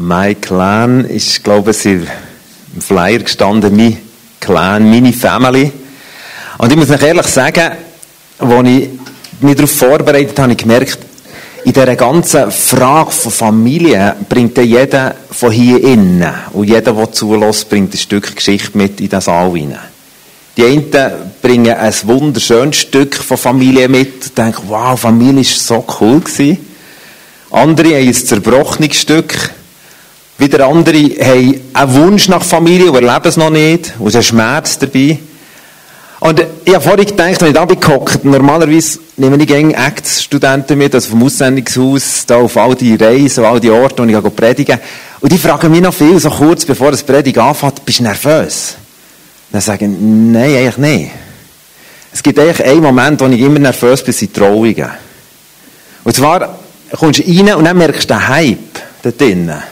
My Clan ist, glaube ich, im Flyer gestanden, mein Clan, meine Family. Und ich muss euch ehrlich sagen, als ich mich darauf vorbereitet habe, habe ich gemerkt, in dieser ganzen Frage von Familie bringt jeder von hier innen und jeder, der zulässt, bringt ein Stück Geschichte mit in das Saal hinein. Die einen bringen ein wunderschönes Stück von Familie mit und denken, wow, Familie war so cool. Andere haben ein zerbrochenes Stück. Wieder andere haben einen Wunsch nach Familie und erleben es noch nicht. Und es ist ein Schmerz dabei. Und ich habe vorhin gedacht, wenn ich da bin gehockt, normalerweise nehme ich gerne Acts-Studenten mit, also vom Aussendungshaus, da auf all die Reisen, auf all die Orte, wo ich predigen. Und die fragen mich noch viel, so kurz bevor das Predigen anfängt, bist du nervös? Dann sage ich, nein, eigentlich nicht. Es gibt eigentlich einen Moment, wo ich immer nervös bin, sind Trauungen. Und zwar kommst du rein und dann merkst du den Hype da drinnen.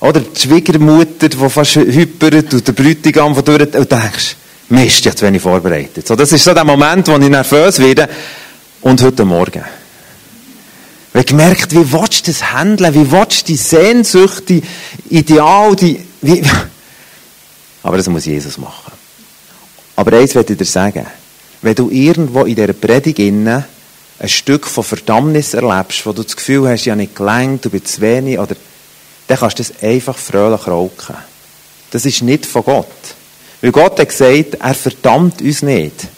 Oder die Schwiegermutter, die fast hypert, und der Bräutigam, der durch, und denkst, Mist, jetzt bin ich vorbereitet. So, das ist so der Moment, wo ich nervös werde. Und heute Morgen. Weil gemerkt, wie willst du das handeln? Wie willst du die Sehnsucht, die Ideal, die, wie, aber das muss Jesus machen. Aber eins möchte ich dir sagen. Wenn du irgendwo in dieser Predigt innen ein Stück von Verdammnis erlebst, wo du das Gefühl hast, ja nicht gelangt, du bist zu wenig, oder, dann kannst du das einfach fröhlich rauchen. Das ist nicht von Gott. Weil Gott hat gesagt, er verdammt uns nicht.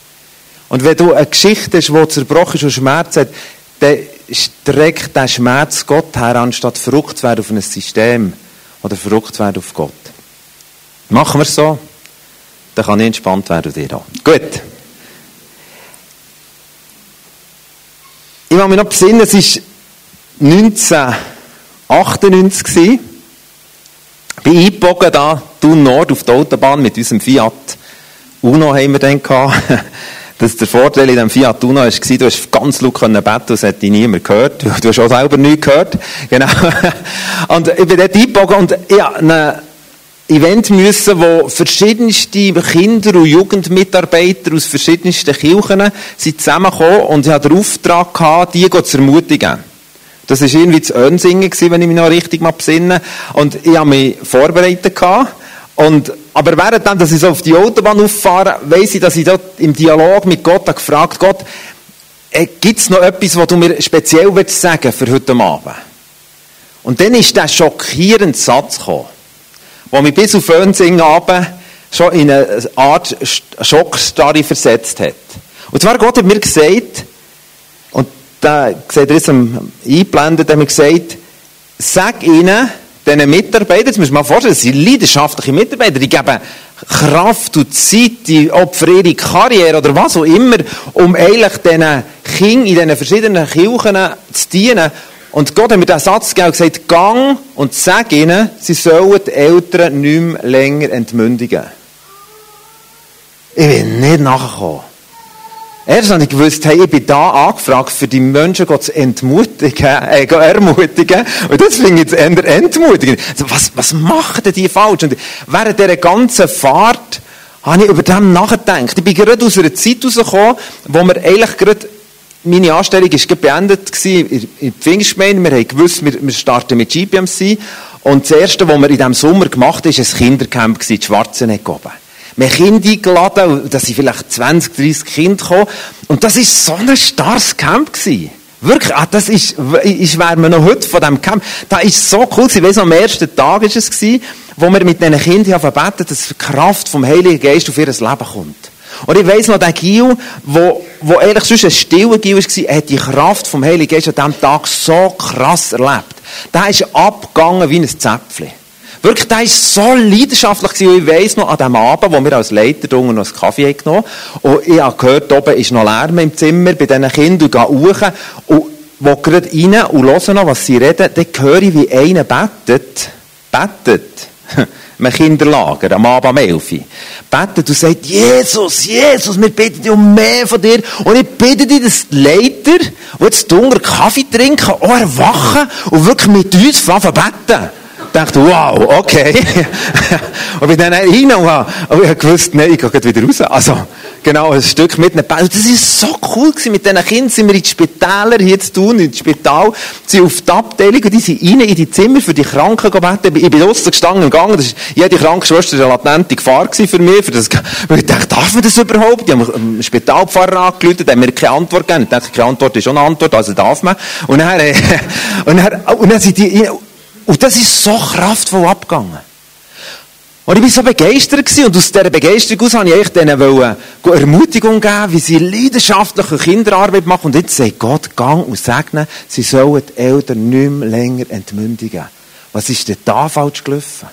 Und wenn du eine Geschichte hast, die zerbrochen ist und Schmerz hat, dann streckt der Schmerz Gott her, anstatt verrückt zu werden auf ein System oder verrückt zu werden auf Gott. Machen wir es so, dann kann ich entspannt werden dir da. Gut. Ich will mich noch besinnen, es ist 19... 98 gsi. Bin eingebogen da, Thun Nord auf der Autobahn mit unserem Fiat Uno haben wir dann gehabt. Das der Vorteil in diesem Fiat Uno war, du hast ganz laut beten können, das hat dich niemand gehört. Du hast auch selber nichts gehört. Genau. Und ich bin dort eingebogen und ich eine Event müssen, wo verschiedenste Kinder- und Jugendmitarbeiter aus verschiedensten Kirchen sind zusammengekommen und ich hatte den Auftrag gehabt, die zu ermutigen. Das war irgendwie zu Önsingen, wenn ich mich noch richtig mal besinne. Und ich habe mich vorbereitet. Und, aber während dann, dass ich so auf die Autobahn auffahre, weiss ich, dass ich dort im Dialog mit Gott habe gefragt Gott, äh, gibt es noch etwas, was du mir speziell willst sagen für heute Abend? Und dann ist der schockierende Satz gekommen, der mich bis auf Önsingen runter schon in eine Art Schockstarre versetzt hat. Und zwar Gott hat mir gesagt, da seht ihr jetzt eingeblendet, haben wir gesagt, sag ihnen, diesen Mitarbeitern, jetzt müssen wir mal vorstellen, das sind leidenschaftliche Mitarbeiter, die geben Kraft und Zeit, die opfern ihre Karriere oder was auch immer, um eigentlich diesen Kindern in diesen verschiedenen Kirchen zu dienen. Und Gott hat mir diesen Satz gegeben und gesagt, gang und sag ihnen, sie sollen die Eltern nicht mehr länger entmündigen. Ich bin nicht nachgekommen. Erst habe ich gewusst, hey, ich bin da angefragt, für die Menschen Gott zu entmutigen, äh, ermutigen. Und das finde ich jetzt eher entmutigend. Also, was, was machen die falsch? Und während dieser ganzen Fahrt habe ich über dem nachgedacht. Ich bin gerade aus einer Zeit rausgekommen, wo wir eigentlich gerade meine Anstellung war beendet in der Pfingstgemeinde. Wir haben gewusst, wir, starten mit GPMC. Und das Erste, was wir in diesem Sommer gemacht haben, war ein Kindercamp in Schwarzenegg oben. Wir haben Kinder eingeladen, da sind vielleicht 20, 30 Kinder gekommen. Und das war so ein starres Camp. Gewesen. Wirklich, ah, das ist, ich schwärme noch heute von diesem Camp. Das ist so cool. Ich weiss, am ersten Tag war es, wo wir mit diesen Kindern verbeten, dass die Kraft vom Heiligen Geist auf ihr Leben kommt. Und ich weiss noch, der Gil, wo, wo eigentlich sonst ein stiller Gil war, hat die Kraft vom Heiligen Geist an diesem Tag so krass erlebt. Der ist abgegangen wie ein Zäpfchen. Wirklich, der war so leidenschaftlich. Und ich weiss noch, an dem Abend, wo wir als Leiter drungen noch einen Kaffee genommen haben, und ich habe gehört, oben ist noch Lärm im Zimmer bei diesen Kindern und gehe hoch. Und wo gerade rein und höre noch, was sie reden, dann höre ich, wie einer betet. Betet. Im Kinderlager, am Abend am Elfi. Betet und sagt, Jesus, Jesus, wir bitten dich um mehr von dir. Und ich bitte dich, dass die Leiter, die jetzt Hunger Kaffee trinken, auch erwachen und wirklich mit uns anfangen beten. Dachte, wow, okay. und bin dann rein und habe, und ich habe gewusst, nein, ich gehe wieder raus. Also, genau, ein Stück mit einem Ball. Das war so cool gewesen. Mit diesen Kindern sind wir in die Spitäler hier zu tun, ins Spital, sind auf die Abteilung und die sind rein in die Zimmer für die Kranken gebeten. Ich bin draussen gestanden im Gang. Das ist, jede Krankenschwester war eine latente Gefahr für mich. Für das, weil ich dachte, darf man das überhaupt? Die haben einen Spitalpfarrer angerufen, der haben mir keine Antwort gegeben. Ich dachte, keine Antwort ist schon eine Antwort, also darf man. Und dann, und dann, und dann sind die, und das ist so kraftvoll abgegangen. Und ich war so begeistert gewesen, und aus dieser Begeisterung aus wollte ich denen Ermutigung geben, wie sie leidenschaftliche Kinderarbeit machen. Und jetzt sagt Gott, gang und segne, sie sollen die Eltern nicht mehr länger entmündigen. Was ist denn da falsch gelaufen?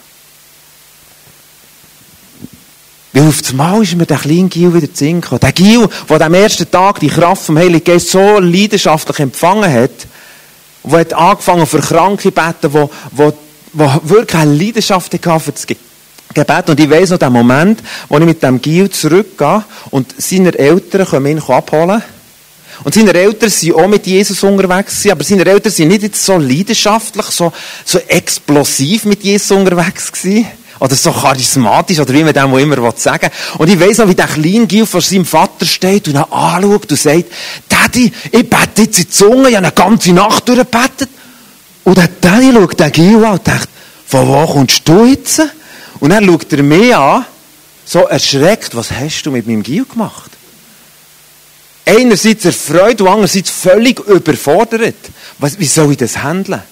Weil auf einmal ist mir der kleine Gil wieder zu singen Der Gil, der am ersten Tag die Kraft vom Heiligen Geist so leidenschaftlich empfangen hat, der hat angefangen für Kranke beten, wo, wo, wo wirklich eine Leidenschaft hatte für das Gebet. Und ich weiss noch den Moment, wo ich mit dem Gil zurückgehe und seine Eltern können ihn abholen. Und seine Eltern sind auch mit Jesus unterwegs aber seine Eltern sind nicht jetzt so leidenschaftlich, so, so explosiv mit Jesus unterwegs gewesen. Oder so charismatisch, oder wie man dem immer sagen will. Und ich weiss noch, wie der kleine Gil vor seinem Vater steht und ihn anschaut und sagt, Daddy, ich bete jetzt in die Zunge, ich habe eine ganze Nacht durchgebetet. Und der Daddy schaut den Gil an und denkt, von wo kommst du jetzt? Und dann schaut er mich an, so erschreckt, was hast du mit meinem Gil gemacht? Einerseits erfreut und andererseits völlig überfordert. Was, wie soll ich das handeln?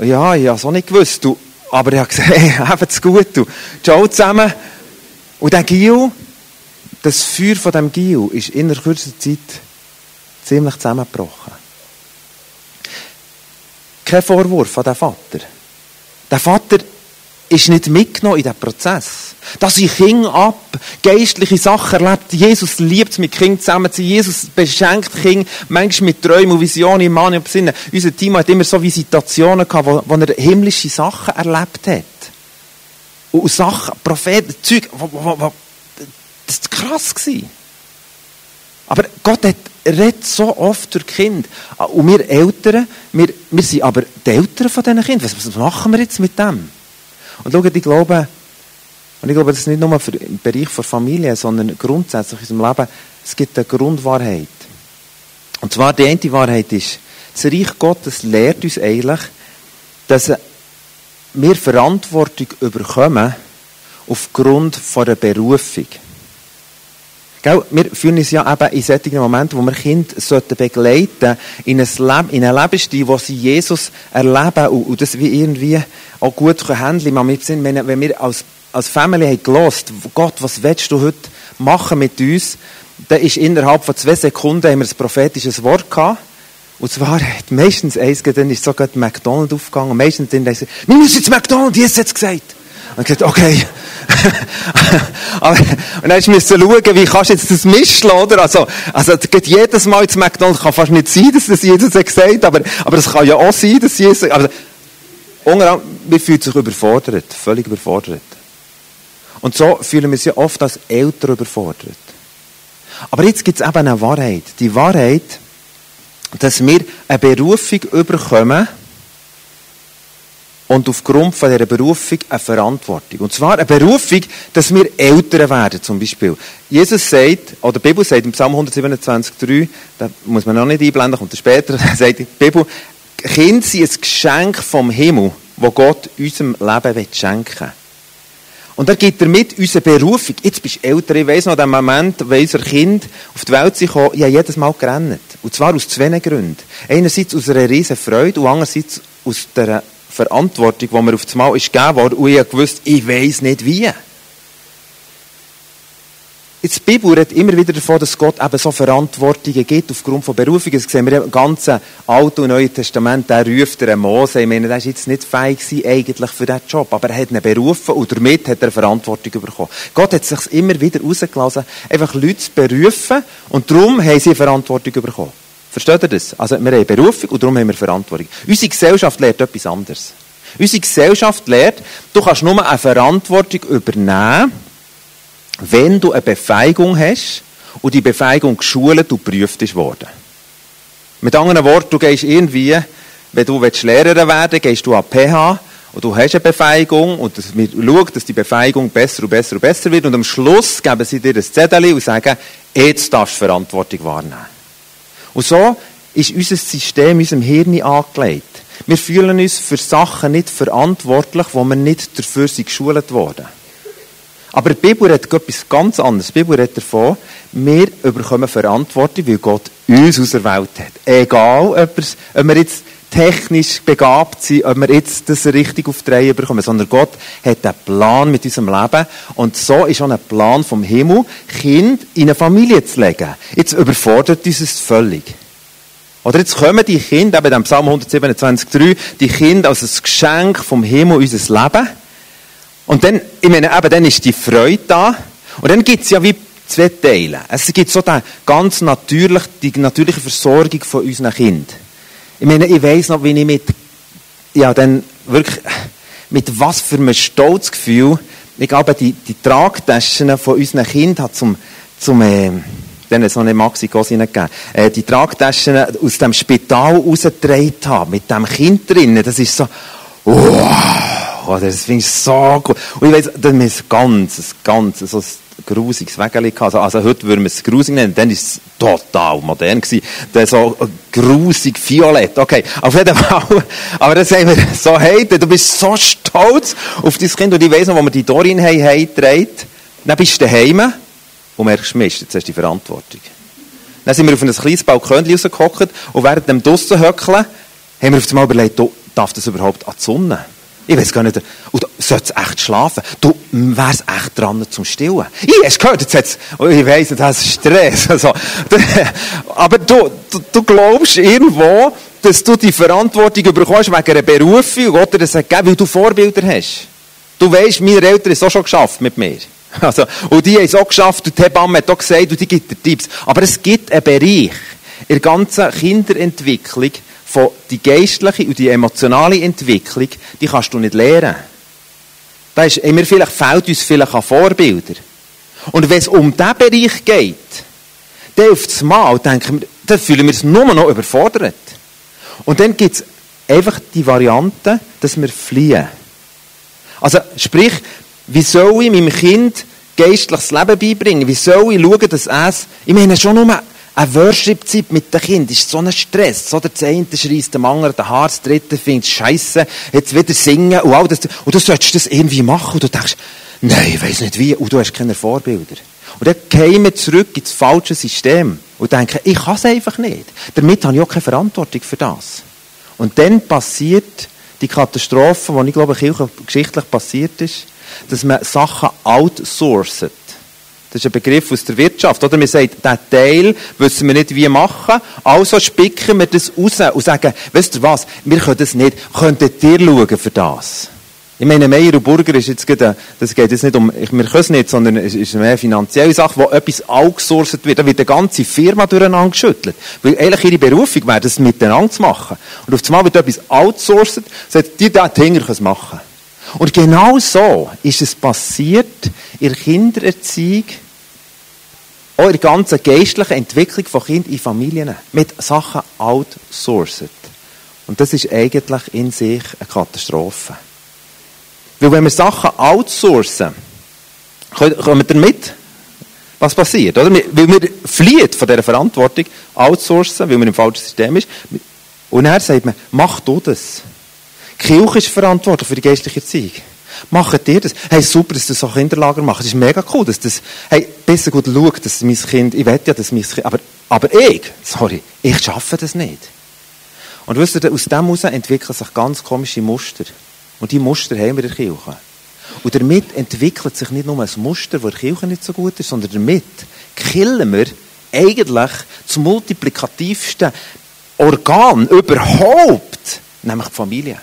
Ja, ich habe es auch nicht gewusst. Du, aber ich habe gesagt, hey, habt's gut, du. Ciao zusammen. Und der Gil, das Feuer von dem Gil ist in einer kurzen Zeit ziemlich zusammengebrochen. Kein Vorwurf an den Vater. Der Vater ist nicht mitgenommen in diesen Prozess. Dass ich Kinder ab, geistliche Sachen erlebt. Jesus liebt es, mit Kindern zusammen zu sein. Jesus beschenkt Kinder manchmal mit Träumen und Visionen im Mann und Sinne. Unser Team hat immer so Visitationen gehabt, wo, wo er himmlische Sachen erlebt hat. Und Sachen, Propheten, Zeug, wo, wo, wo, das war krass. Gewesen. Aber Gott hat, redet so oft durch Kind. Und wir Eltern, wir, wir sind aber die Eltern von diesen Kindern. Was, was machen wir jetzt mit dem? Und schaut, ich glaube, und ich glaube, das ist nicht nur für im Bereich der Familie, sondern grundsätzlich in unserem Leben, es gibt eine Grundwahrheit. Und zwar die eine Wahrheit ist, das Reich Gottes lehrt uns eigentlich, dass wir Verantwortung überkommen aufgrund von einer Berufung. Gell? Wir fühlen uns ja eben in solchen Momenten, wo wir Kinder begleiten in ein Leben, in einen Lebensstil, wo sie Jesus erleben und, und das wie irgendwie auch gut handeln können. Wenn, wenn wir als, als Family haben gelost, Gott, was willst du heute machen mit uns? Dann ist innerhalb von zwei Sekunden haben wir ein prophetisches Wort gehabt. Und zwar meistens eins, dann ist sogar McDonald's aufgegangen. Und meistens dann gesagt, wir müssen jetzt McDonald's, Jesus hat es gesagt. Und gesagt, okay. Und dann musste schauen, wie kannst du jetzt das mischen, oder? Also, also, geht jedes Mal ins McDonalds, kann fast nicht sein, dass das Jesus hat gesagt, aber, aber es kann ja auch sein, dass Jesus, aber, unter wir fühlen sich überfordert, völlig überfordert. Und so fühlen wir uns ja oft als Eltern überfordert. Aber jetzt gibt es eben eine Wahrheit. Die Wahrheit, dass wir eine Berufung überkommen, und aufgrund von dieser Berufung eine Verantwortung. Und zwar eine Berufung, dass wir Eltern werden, zum Beispiel. Jesus sagt, oder die Bibel sagt im Psalm 127,3, da muss man noch nicht einblenden, kommt später, sagt die Bibel, Kinder sind ein Geschenk vom Himmel, wo Gott unserem Leben schenken will. Und er gibt damit unsere Berufung. Jetzt bist du älter. Ich weiss noch, den Moment, wo unser Kind auf die Welt kam, ich habe jedes Mal gerannt. Und zwar aus zwei Gründen. Einerseits aus einer riesen Freude und andererseits aus der Verantwortung, die mir auf das Mal ist gegeben wurde, und ich wusste, ich weiß nicht wie. Jetzt, die Bibel redet immer wieder davon, dass Gott eben so Verantwortungen gibt aufgrund von Berufungen. Das sehen wir im ganzen Alten und Neuen Testament. Der ruft einen Mose. Ich meine, der war jetzt nicht fähig gewesen, eigentlich für diesen Job. Aber er hat ihn berufen und damit hat er Verantwortung bekommen. Gott hat sich immer wieder rausgelassen, einfach Leute zu berufen und darum haben sie Verantwortung bekommen. Versteht ihr das? Also wir haben Berufung und darum haben wir Verantwortung. Unsere Gesellschaft lehrt etwas anderes. Unsere Gesellschaft lehrt, du kannst nur eine Verantwortung übernehmen, wenn du eine Befähigung hast und die Befähigung geschult und geprüft ist worden. Mit anderen Worten, du gehst irgendwie, wenn du Lehrer werden willst, gehst du an PH und du hast eine Befähigung und wir schauen, dass die Befähigung besser und besser und besser wird und am Schluss geben sie dir ein Zettel und sagen, jetzt darfst du Verantwortung wahrnehmen. Und so ist unser System, unserem Hirn angelegt. Wir fühlen uns für Sachen nicht verantwortlich, wo wir nicht dafür sind geschult worden. Aber die Bibel redet etwas ganz anderes. Die Bibel redet davon, wir bekommen Verantwortung, weil Gott uns auserwählt hat. Egal, ob, wir jetzt technisch begabt sind, ob wir jetzt das richtig auf die Reihe bekommen, sondern Gott hat einen Plan mit unserem Leben. Und so ist auch ein Plan vom Himmel, Kind in eine Familie zu legen. Jetzt überfordert uns es völlig. Oder jetzt kommen die Kinder, eben im Psalm 127,3, die Kinder als ein Geschenk vom Himmel unser Leben. Und dann, ich meine, eben, dann ist die Freude da. Und dann gibt es ja wie zwei Teile. Es gibt so die ganz natürlich, die natürliche Versorgung von unseren Kindern. Ich meine, ich weiss noch, wie ich mit, ja, dann wirklich, mit was für einem Stolzgefühl, ich glaube, die, die Tragtaschen von unseren Kindern zum, zum, äh, dann so eine Maxi-Gosse gegeben, äh, die Tragtaschen aus dem Spital rausgetragen habe, mit dem Kind drinnen, das ist so, wow, das finde ich so gut. Und ich weiss, das ist ganz, ganz, so ein grusiges gehabt. Also, also heute würden wir es grusig nennen, dann ist es total modern gewesen. Dann so grusig violett. Okay, auf jeden Fall. Aber dann sagen wir so, hey, du bist so stolz auf dein Kind und ich weiss noch, wo wir die Dorin haben, dann bist du daheim und merkst, Mist, jetzt hast du die Verantwortung. Dann sind wir auf ein kleines Balkon rausgehockt und während dem draussen höckeln, haben wir auf einmal überlegt, darf das überhaupt an die Sonne? Ich weiß gar nicht. Und sollte es echt schlafen? Du wärst echt dran zum Stillen. Ich hast gehört, jetzt ich weiss, das ist Stress. Also, aber du, du, du, glaubst irgendwo, dass du die Verantwortung bekommst wegen einer Berufung oder das gegeben, weil du Vorbilder hast. Du weißt, meine Eltern haben es auch schon geschafft mit mir. Also, und die haben es auch geschafft und die Hebamme hat auch gesagt und die gibt dir Tipps. Aber es gibt einen Bereich in der ganzen Kinderentwicklung, von die geistliche und die emotionale Entwicklung, die kannst du nicht lernen. Da ist, immer vielleicht, fehlt uns vielleicht an Vorbilder. Und wenn es um diesen Bereich geht, dann auf das Mal denken wir, dann fühlen wir uns nur noch überfordert. Und dann gibt es einfach die Variante, dass wir fliehen. Also, sprich, wie soll ich meinem Kind geistliches Leben beibringen? Wie soll ich schauen, dass es, ich meine schon nur eine Worship-Zeit mit den Kindern ist so ein Stress. Oder der eine schreist dem anderen den Haar, der dritte findet Scheiße, jetzt wieder singen und all das. Und du solltest das irgendwie machen und du denkst, nein, ich weiß nicht wie, und du hast keine Vorbilder. Und dann gehen wir zurück ins falsche System und denken, ich kann es einfach nicht. Damit habe ich auch keine Verantwortung für das. Und dann passiert die Katastrophe, die ich glaube, geschichtlich passiert ist, dass man Sachen outsourcet. Das ist ein Begriff aus der Wirtschaft. Oder man sagt, diesen Teil wissen wir nicht, wie machen. Also spicken wir das raus und sagen, weißt du was, wir können das nicht. Könntet ihr schauen für das? Ich meine, Meier und Burger ist jetzt gerade, das geht jetzt nicht um, wir können es nicht, sondern es ist eine finanzielle Sache, wo etwas outgesourcet wird. Da wird eine ganze Firma durcheinander geschüttelt. Weil eigentlich ihre Berufung wäre, das miteinander zu machen. Und auf einmal wird etwas outgesourcet, sagt, die da Tinger können es machen. Und genau so ist es passiert in der Kindererziehung, auch in der ganzen geistlichen Entwicklung von Kindern in Familien, mit Sachen outsourced. Und das ist eigentlich in sich eine Katastrophe. Weil wenn wir Sachen outsourcen, kommen wir damit, was passiert, oder? Weil wir fliehen von dieser Verantwortung, outsourcen, weil wir im falschen System ist. Und er sagt man, mach du das. Kirche ist verantwortlich für die geistliche Erziehung. Macht ihr das? Hey, super, dass ihr so Kinderlager macht. Das ist mega cool, dass das, hey, besser gut schaut, dass mein Kind, ich wette ja, dass mein Kind, aber, aber ich, sorry, ich schaffe das nicht. Und wisst ihr, aus dem heraus entwickeln sich ganz komische Muster. Und die Muster haben wir in der Kirche. Und damit entwickelt sich nicht nur ein Muster, das der Kirche nicht so gut ist, sondern damit killen wir eigentlich das multiplikativste Organ überhaupt, nämlich die Familie.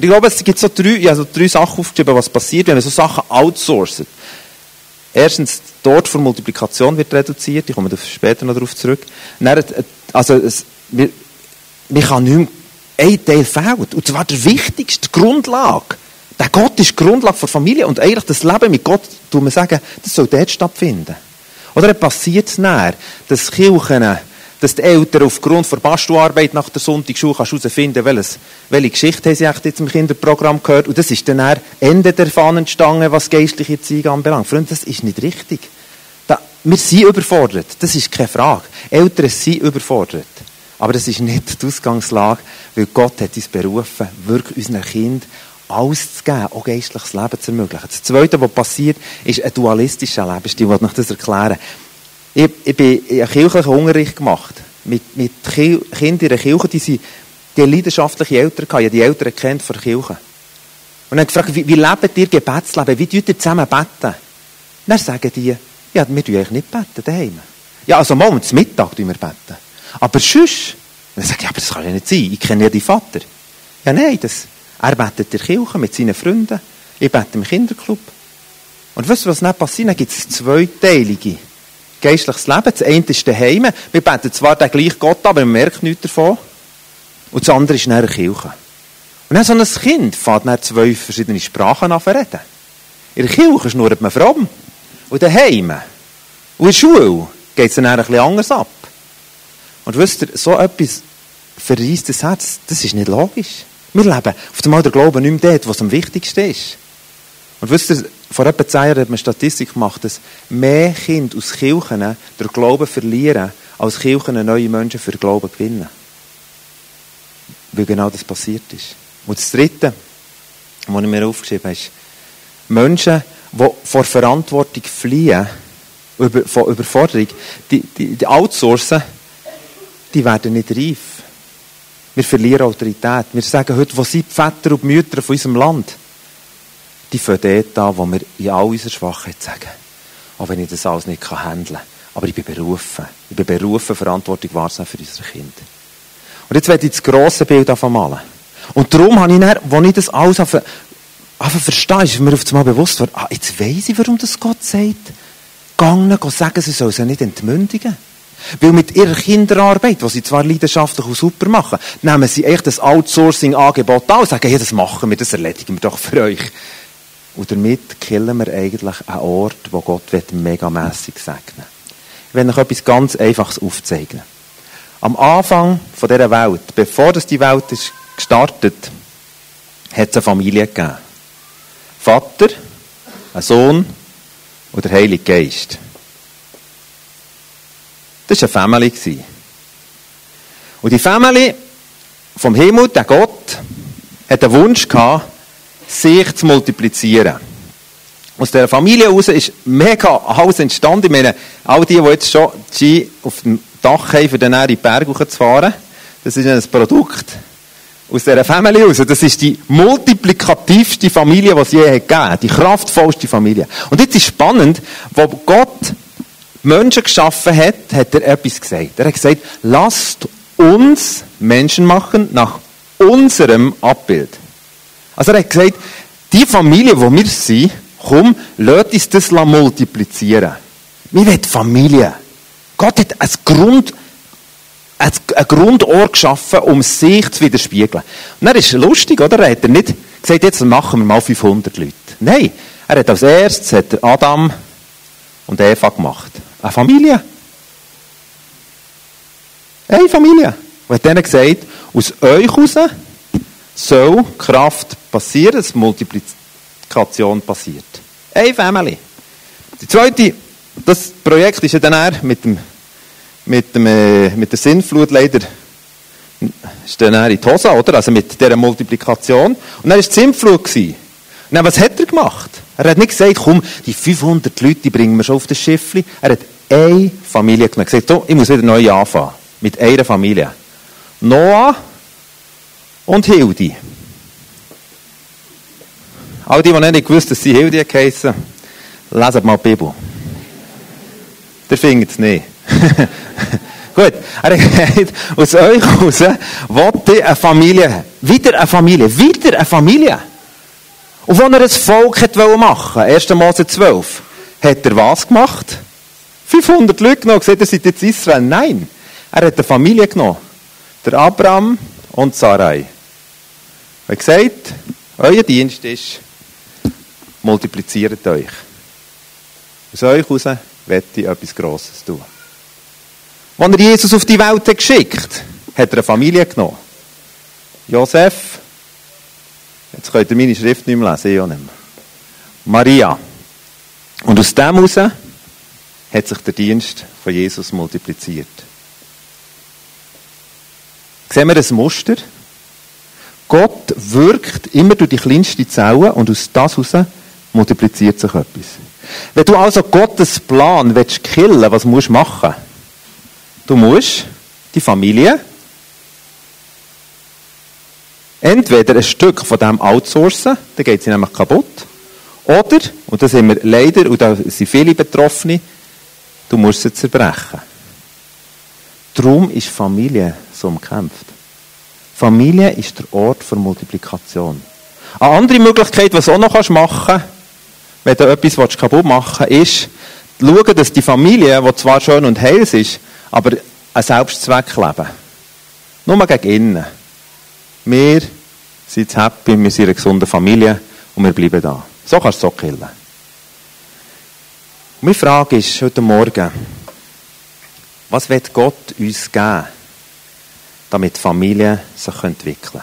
Und ich glaube, es gibt so drei, ich drei Sachen aufgeschrieben, was passiert, wenn man so Sachen outsourcet. Erstens, dort von Multiplikation wird reduziert, ich komme später noch darauf zurück. Dann, äh, also, es, wir, wir kann nicht mehr, ein Teil fehlt, und zwar der wichtigste, die Grundlage. Der Gott ist die Grundlage der Familie und eigentlich das Leben mit Gott, tun wir sagen, das soll dort stattfinden. Oder passiert es näher, dass Kirchen dass die Eltern aufgrund der Bastelarbeit nach der Sonntagsschule herausfinden welches, welche Geschichte haben sie jetzt im Kinderprogramm gehört. Und das ist dann eher Ende der Fahnenstange, was geistliche Erziehung anbelangt. Freunde, das ist nicht richtig. Da, wir sind überfordert. Das ist keine Frage. Eltern sind überfordert. Aber das ist nicht die Ausgangslage, weil Gott hat uns berufen, wirklich unseren Kind alles zu geben, auch geistliches Leben zu ermöglichen. Das Zweite, was passiert, ist ein dualistischer Lebensstil. Ich wollte euch das erklären. Ich, ich bin in kirchlichen Unterricht gemacht. Mit, mit Kindern in der Kirche, die, sind, die leidenschaftliche Eltern hatten. Ich habe die Eltern kennt von der Kirche. Und dann gefragt, wie, wie lebt ihr Gebetsleben? Wie tut ihr zusammen beten? Dann sagen die, ja, wir tun eigentlich nicht beten daheim. Ja, also morgen zum Mittag tun wir beten. Aber sonst, dann sage ja, aber das kann ja nicht sein. Ich kenne ja die Vater. Ja, nein, das, er betet in der Kirche mit seinen Freunden. Ich bete im Kinderclub. Und wisst ihr, was dann passiert? Dann gibt es zweiteilige geistliches Leben. Das eine ist daheim. Wir beten zwar den gleichen Gott, aber man merkt nichts davon. Und das andere ist in der Kirche. Und dann so ein Kind fährt dann zwei verschiedene Sprachen an reden. In der Kirche schnurrt man fromm. Und daheim und in der Schule geht es dann ein bisschen anders ab. Und wisst ihr, so etwas verreist das Herz, das ist nicht logisch. Wir leben auf einmal der Glaube nicht mehr dort, was am wichtigsten ist. Und wisst ihr, vor etwa zehn Jahren hat man Statistik gemacht, dass mehr Kinder aus Kirchen den Glauben verlieren, als Kirchen neue Menschen für den Glauben gewinnen. Weil genau das passiert ist. Und das Dritte, was ich mir aufgeschrieben habe, ist, Menschen, die vor Verantwortung fliehen, über, von Überforderung, die, die, die outsourcen, die werden nicht reif. Wir verlieren Autorität. Wir sagen heute, wo sind die Väter und die Mütter von unserem Land? Die fangen dort an, wo wir in all unserer Schwachheit sagen. Auch wenn ich das alles nicht handeln kann. Aber ich bin berufen. Ich bin berufen, Verantwortung wahrzunehmen für unsere Kinder. Und jetzt werde ich das grosse Bild malen. Und darum habe ich dann, als ich das alles einfach verstehe, ist mir auf einmal bewusst geworden, ah, jetzt weiss ich, warum das Gott sagt. Gangen, sagen, sie sollen sie nicht entmündigen. Weil mit ihrer Kinderarbeit, die sie zwar leidenschaftlich und super machen, nehmen sie echt das Outsourcing-Angebot an und sagen, ja, das machen wir, das erledigen wir doch für euch. Und damit killen wir eigentlich einen Ort, wo Gott megamässig segnen Ich will euch etwas ganz Einfaches aufzeigen. Am Anfang von dieser Welt, bevor das die Welt ist gestartet, hat es eine Familie gegeben. Vater, ein Sohn und der Heilige Geist. Das war eine Family. Und die Family vom Himmel, der Gott, hat den Wunsch gehabt, sich zu multiplizieren. Aus dieser Familie heraus ist mega alles entstanden. Ich meine, all die, die jetzt schon Ski auf dem Dach haben, für den die Berge zu fahren, das ist ein Produkt aus dieser Familie heraus. Das ist die multiplikativste Familie, die es je gegeben hat. Die kraftvollste Familie. Und jetzt ist spannend, wo Gott Menschen geschaffen hat, hat er etwas gesagt. Er hat gesagt, lasst uns Menschen machen nach unserem Abbild. Also er hat gesagt, die Familie, wo wir sind, komm, lasst uns das multiplizieren. Wir wollen Familie. Gott hat ein Grund, ein Grundohr geschaffen, um sich zu widerspiegeln. Und dann ist lustig, oder? Er hat nicht gesagt, jetzt machen wir mal 500 Leute. Nein, er hat als erstes hat Adam und Eva gemacht. Eine Familie. Eine Familie. Und hat denen gesagt, aus euch heraus soll Kraft passieren, dass Multiplikation passiert. Eine Family. Die zweite, das Projekt ist ja dann mit dem, mit dem, äh, mit der Sinnflut leider ist dann in die Hose, oder? Also mit dieser Multiplikation. Und dann war die Sinnflut. Und dann, was hat er gemacht? Er hat nicht gesagt, komm, die 500 Leute, die bringen wir schon auf das Schiff. Er hat eine Familie genommen. Er hat gesagt, so, ich muss wieder neu anfangen. Mit einer Familie. Noah und Hildi. All die, die nicht gewusst dass sie Hildi heissen, lesen mal die Bibel. Der findet es nicht. Gut, er gesagt, aus euch heraus wollte eine Familie, wieder eine Familie, wieder eine Familie. Und wenn er ein Volk wollte machen, 1. Mose 12, hat er was gemacht? 500 Leute genommen, gesagt, ihr seid jetzt Israel. Nein, er hat eine Familie genommen. Der Abraham und Sarai. Er hat gesagt, euer Dienst ist, multipliziert euch. Aus euch heraus werde ich etwas Grosses tun. Als er Jesus auf die Welt hat geschickt hat, er eine Familie genommen. Josef, jetzt könnt ihr meine Schrift nicht mehr lesen, ich auch nicht mehr. Maria. Und aus dem heraus hat sich der Dienst von Jesus multipliziert. Sehen wir ein Muster? Gott wirkt immer durch die kleinste Zelle und aus das heraus multipliziert sich etwas. Wenn du also Gottes Plan willst killen, was musst du machen? Du musst die Familie entweder ein Stück von dem outsourcen, dann geht sie nämlich kaputt, oder, und da sind wir leider, und da sind viele Betroffene, du musst sie zerbrechen. Darum ist Familie so umkämpft. Familie ist der Ort für Multiplikation. Eine andere Möglichkeit, was du auch noch machen kannst, wenn du etwas kaputt machen willst, ist, schauen, dass die Familie, die zwar schön und heil ist, aber einen Selbstzweck leben. Nur gegen innen. Wir sind happy, wir sind eine gesunde Familie und wir bleiben da. So kannst du es so killen. Meine Frage ist heute Morgen, was wird Gott uns geben, damit Familie sich entwickeln kann?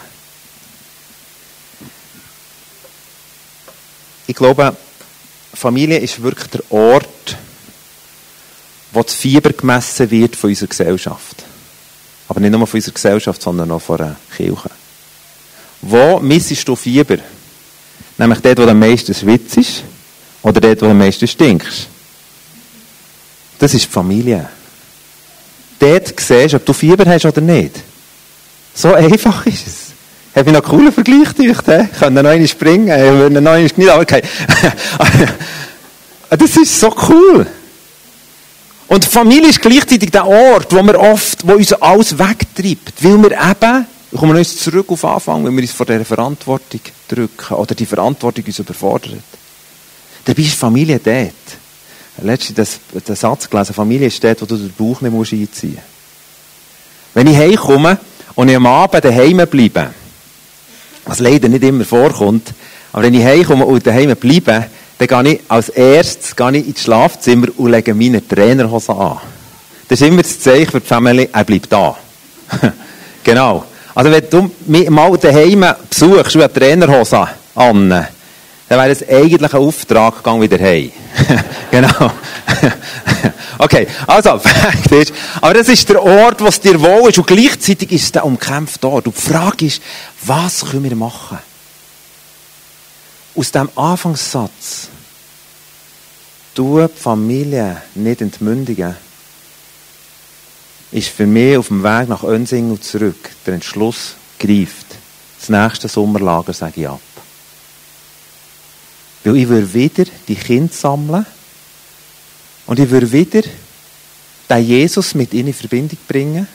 Ich glaube, Familie ist wirklich der Ort, wo das Fieber gemessen wird von unserer Gesellschaft. Aber nicht nur von unserer Gesellschaft, sondern auch von der Kirche. Wo missest du Fieber? Nämlich dort, wo du am meisten schwitzt oder dort, wo du am meisten stinkst. Das ist die Familie. Dort siehst du, ob du Fieber hast oder nicht. So einfach ist es. Hat mich noch einen coolen Vergleich gedacht. Ich könnte noch einen springen, ich würde noch einen nicht okay. Das ist so cool. Und Familie ist gleichzeitig der Ort, wo wir oft, wo uns alles wegtreibt. Weil wir eben, wir uns zurück auf Anfang, wenn wir uns vor dieser Verantwortung drücken oder die Verantwortung uns überfordert. Dabei ist Familie dort. Letztens den Satz gelesen, Familie ist dort, wo du den Bauch nicht einziehen musst. Wenn ich heimkomme und ich am Abend daheim bleibe, was leider nicht immer vorkommt, aber wenn ich heimkomme und daheim bleibe, dann gehe ich als erstes gehe ich ins Schlafzimmer und lege meine Trainerhose an. Das ist immer das Zeichen für die Familie, er bleibt da. genau. Also wenn du mich mal daheim besuchst und eine Trainerhose an, dann wäre es eigentlich ein Auftrag, gang wieder heim. genau. okay, also, Fakt ist, aber das ist der Ort, wo es dir wohl ist und gleichzeitig ist es der umkämpfte Ort. Und die Frage ist, was können wir machen? Aus dem Anfangssatz, du die Familie nicht entmündigen, ist für mich auf dem Weg nach Önsing und zurück der Entschluss greift. Das nächste Sommerlager sage ich ab. Weil ich würde wieder die Kinder sammeln und ich würde wieder den Jesus mit ihnen in Verbindung bringen,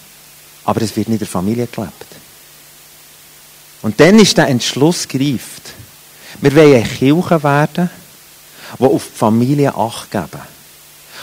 aber es wird nicht in der Familie gelebt. Und dann ist der Entschluss greift. Wir wollen eine Kirche werden, die auf die Familie Acht geben.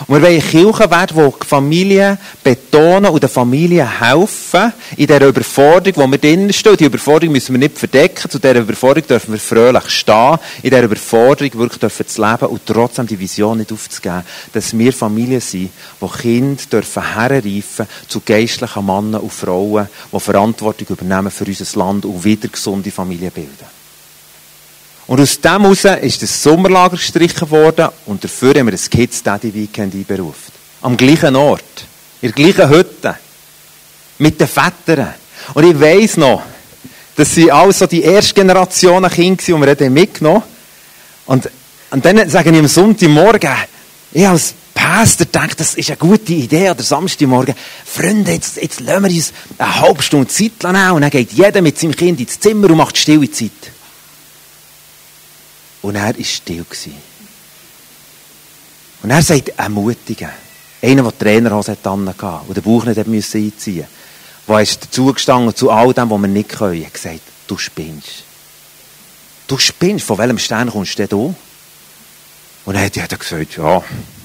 Und wir wollen eine Kirche werden, die die Familie betonen und der Familie helfen, in dieser Überforderung, wo wir drinnen stehen. Die Überforderung müssen wir nicht verdecken. Zu dieser Überforderung dürfen wir fröhlich stehen. In dieser Überforderung wirklich dürfen zu leben und trotzdem die Vision nicht aufzugeben, dass wir Familie sind, wo Kinder dürfen herreifen zu geistlichen Männern und Frauen, die Verantwortung übernehmen für unser Land und wieder gesunde Familien bilden. Und aus dem heraus ist das Sommerlager gestrichen worden und dafür haben wir ein Kids Daddy Weekend einberufen. Am gleichen Ort. In der gleichen Hütte. Mit den Vätern. Und ich weiss noch, dass sie all so die erste Generation Kinder waren, die wir dann mitgenommen und, und dann sage ich am Sonntagmorgen, ich als Pastor denke, das ist eine gute Idee, oder Samstagmorgen, Freunde, jetzt, jetzt lassen wir uns eine halbe Stunde Zeit nehmen und dann geht jeder mit seinem Kind ins Zimmer und macht stille Zeit. Und er war still. Und er sagt, ermutigen. Einer, der Trainerhose hatte und den Bauch nicht einziehen musste. Der ist dazugestanden zu all dem, was wir nicht können. Er hat gesagt, du spinnst. Du spinnst, von welchem Stern kommst du denn da? Und er hat ja gesagt, ja,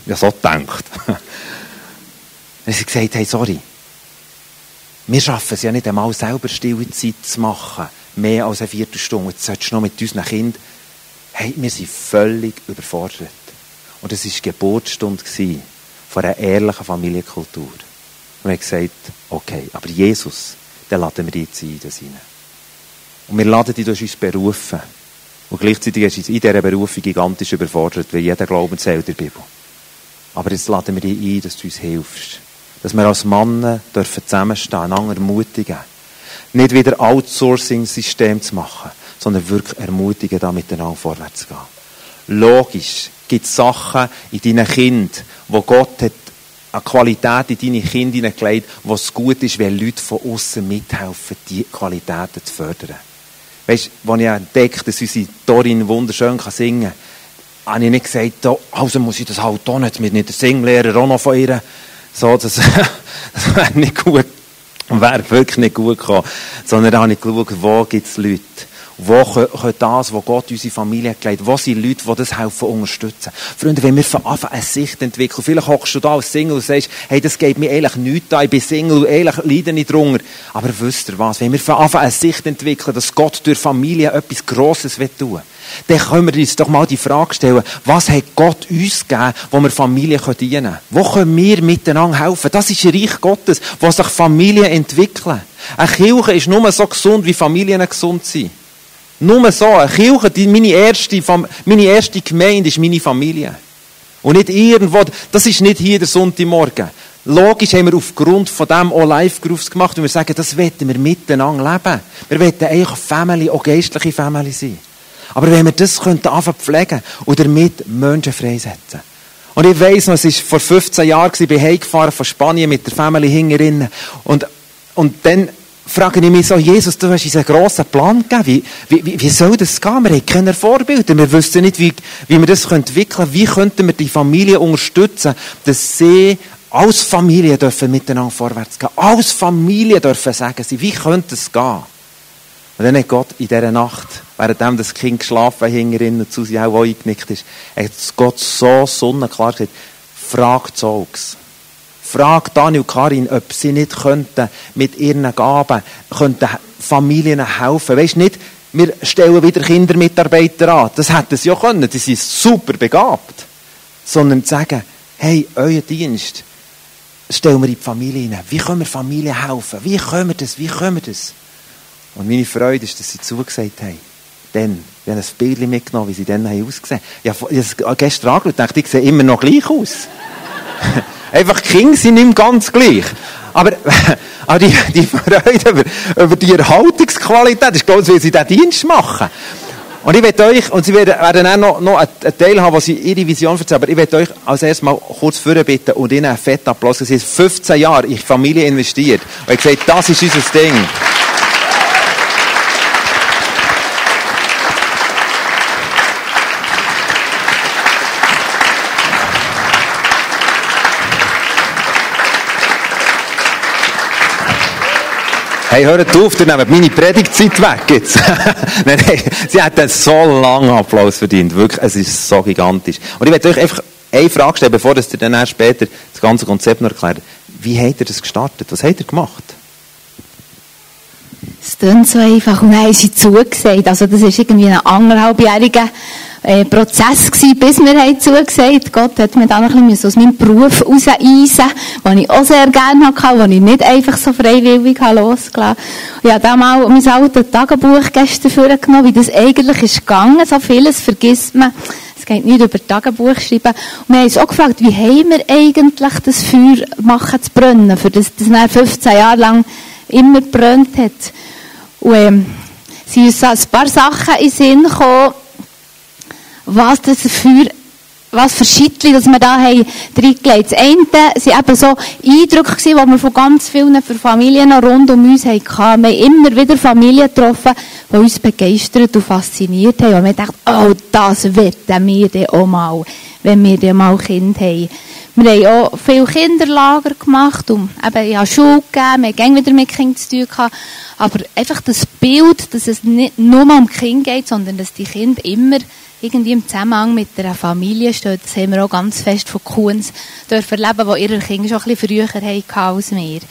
habe so gedacht. Dann hat sie gesagt, hey, sorry. Wir schaffen es ja nicht einmal selber stille Zeit zu machen. Mehr als eine Viertelstunde. Jetzt solltest du noch mit unseren Kindern hey, wir sind völlig überfordert. Und es war die Geburtsstunde von einer ehrlichen Familienkultur. Und wir haben gesagt, okay, aber Jesus, den laden wir jetzt ein, das rein. Und wir laden dich, du hast uns berufen. Und gleichzeitig du uns in dieser Berufung gigantisch überfordert, wie jeder Glauben zählt in der Bibel. Aber jetzt laden wir dich ein, dass du uns hilfst. Dass wir als Männer dürfen zusammenstehen, einander ermutigen. Nicht wieder Outsourcing-System zu machen, sondern wirklich ermutigen, da miteinander vorwärts zu gehen. Logisch gibt es Sachen in deinen Kind, wo Gott hat eine Qualität in deine Kinder hineingelegt, was gut ist, wenn Leute von außen mithelfen, diese Qualitäten zu fördern. Weißt du, als ich entdeckt dass unsere Dorin wunderschön singen kann, habe ich nicht gesagt, also muss ich das halt auch nicht, mit nicht der Singlehrer auch noch von ihr. So, das, das wäre nicht gut, wäre wirklich nicht gut gekommen. Sondern da habe ich geschaut, wo gibt es Leute, wo können das, was Gott unsere Familie gelegt wo sind Leute, die das helfen unterstützen? Freunde, wenn wir von Anfang eine Sicht entwickeln, vielleicht hockst du da als Single und sagst, hey, das geht mir eigentlich nichts an, ich bin Single, eigentlich leide nicht drunter. Aber wisst ihr was? Wenn wir von Anfang eine Sicht entwickeln, dass Gott durch Familie etwas Grosses tun will, dann können wir uns doch mal die Frage stellen, was hat Gott uns gegeben, wo wir Familie dienen können? Wo können wir miteinander helfen? Das ist ein Reich Gottes, wo sich Familien entwickeln. Eine Kirche ist nur so gesund, wie Familien gesund sind. Nur so. Eine Kirche, die, meine, erste, meine erste Gemeinde ist meine Familie. Und nicht irgendwo, das ist nicht hier der Sonntagmorgen. Logisch haben wir aufgrund von dem auch Live-Groups gemacht und wir sagen, das wollen wir miteinander leben. Wir wollen eigentlich Family, auch geistliche Family sein. Aber wenn wir das könnten anfangen pflegen und damit Menschen freisetzen. Und ich weiss noch, es war vor 15 Jahren, ich bin heimgefahren von Spanien mit der Family hingerinnen und, und dann frage ich mich so, Jesus, du hast uns einen grossen Plan gegeben. Wie, wie, wie soll das gehen? Wir haben keine Vorbilder. Wir wissen nicht, wie, wie wir das entwickeln können. Wie könnten wir die Familie unterstützen, dass sie als Familie dürfen miteinander vorwärts gehen. Als Familie dürfen sagen sie, wie könnte es gehen? Und dann hat Gott in dieser Nacht, während das Kind geschlafen hingerin und zu sich auch eingenickt ist, hat Gott so sonnenklar gesagt, fragt Zeugs. Frag Daniel und Karin, ob sie nicht könnten mit ihren Gaben könnten Familien helfen. Weißt nicht, wir stellen wieder Kindermitarbeiter an. Das hätten sie ja können. Die sind super begabt. Sondern sagen, hey, euer Dienst stellen wir in die Familie hinein. Wie können wir Familien helfen? Wie können wir das? Wie können wir das? Und meine Freude ist, dass sie zugesagt haben. Dann, wir haben ein Bild mitgenommen, wie sie dann haben ausgesehen haben. Ich habe gestern angeschaut und dachte, ich sehe immer noch gleich aus. Einfach die Kinder sind nicht ganz gleich. Aber, aber die, die Freude über, über die Erhaltungsqualität ist, glaube ich, wie sie diesen Dienst machen. Und ich werde euch, und sie werden, werden auch noch, noch einen Teil haben, wo sie ihre Vision erzählen, aber ich werde euch als erstes mal kurz bitten und ihnen einen fetten Applaus. Sie haben 15 Jahre in Familie investiert. Und ich gesagt, das ist unser Ding. Hey, hört auf, ihr nehmt meine Predigtzeit weg jetzt. nein, nein, sie hat einen so langen Applaus verdient. Wirklich, es ist so gigantisch. Und ich werde euch einfach eine Frage stellen, bevor ihr dann später das ganze Konzept noch erklärt. Wie habt ihr das gestartet? Was habt ihr gemacht? Es klingt so einfach und haben sie zugesagt. Also das ist irgendwie ein anderthalbjähriger äh, Prozess gewesen, bis wir haben zugesagt. Gott hat mir dann ein bisschen aus meinem Beruf rauseisen, den ich auch sehr gerne hatte, den ich nicht einfach so freiwillig losgelassen habe. Ich habe dann mal mein altes Tagebuch gestern vorgenommen, wie das eigentlich ist gegangen. So vieles vergisst man. Es geht nicht über Tagebuch schreiben. Und wir haben uns auch gefragt, wie haben wir eigentlich das Feuer machen zu brennen, für das das 15 Jahre lang immer brennt hat. Und ähm, sind uns ein paar Sachen in den Sinn gekommen, was das für was für Schittli, dass wir da haben reingelegt. Das eine waren eben so Eindrücke, die wir von ganz vielen Familien rund um uns hatten. Wir haben immer wieder Familien getroffen, die uns begeistert und fasziniert haben. Und wir dachten, oh, das wetten wir dann auch mal, wenn wir dann mal Kinder haben. Wir haben auch viele Kinderlager gemacht und eben, ich habe Schule gegeben, wir haben wieder mit Kindern zu tun gehabt. Aber einfach das Bild, dass es nicht nur um Kinder geht, sondern dass die Kinder immer irgendwie im Zusammenhang mit einer Familie stehen. Das haben wir auch ganz fest von Kuhns dürfen erleben, die ihre Kinder schon ein bisschen früher hatten als wir.